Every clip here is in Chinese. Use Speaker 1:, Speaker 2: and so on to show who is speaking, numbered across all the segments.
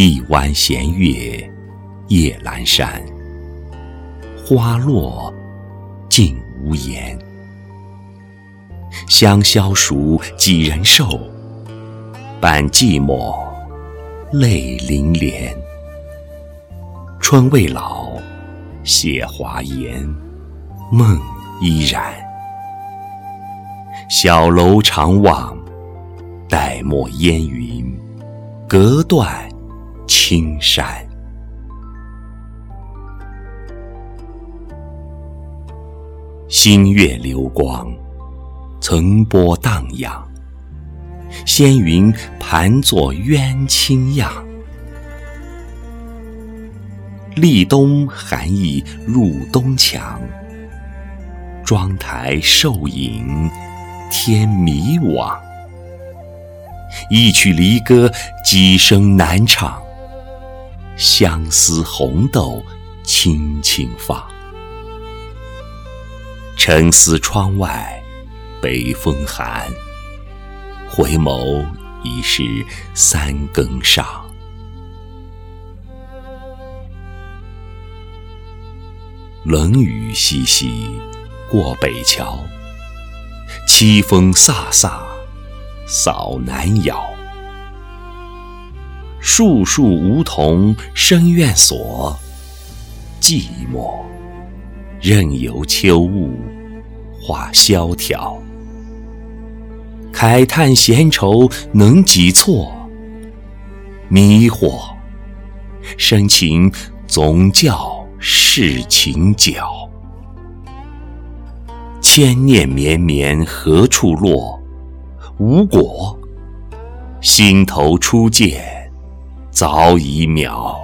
Speaker 1: 一弯弦月夜阑珊，花落尽无言。香消熟几人瘦？伴寂寞泪淋连。春未老，谢华颜，梦依然。小楼长望，待墨烟云，隔断青山。星月流光。层波荡漾，仙云盘坐鸳清样。立冬寒意入东墙，妆台瘦影添迷惘。一曲离歌几声难唱，相思红豆轻轻放。沉思窗外。北风寒，回眸已是三更上。冷雨淅淅过北桥，凄风飒飒扫南窑。树树梧桐深院锁，寂寞任由秋雾化萧条。慨叹闲愁能几错？迷惑深情总教世情搅。千念绵绵何处落？无果，心头初见早已渺。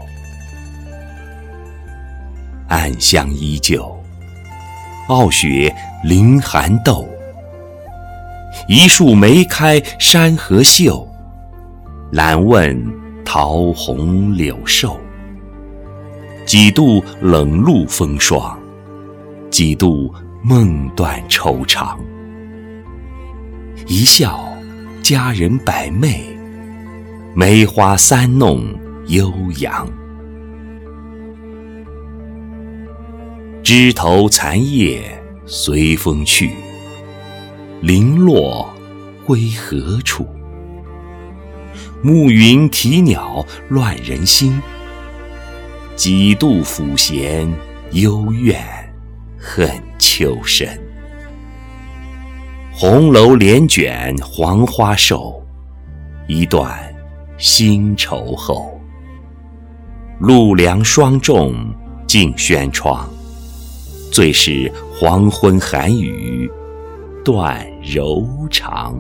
Speaker 1: 暗香依旧，傲雪凌寒斗。一树梅开山河秀，懒问桃红柳瘦。几度冷露风霜，几度梦断愁肠。一笑佳人百媚，梅花三弄悠扬。枝头残叶随风去。零落归何处？暮云啼鸟乱人心。几度抚弦幽怨恨秋深。红楼帘卷黄花瘦，一段新愁后。露凉霜重尽轩窗，最是黄昏寒雨。断柔肠。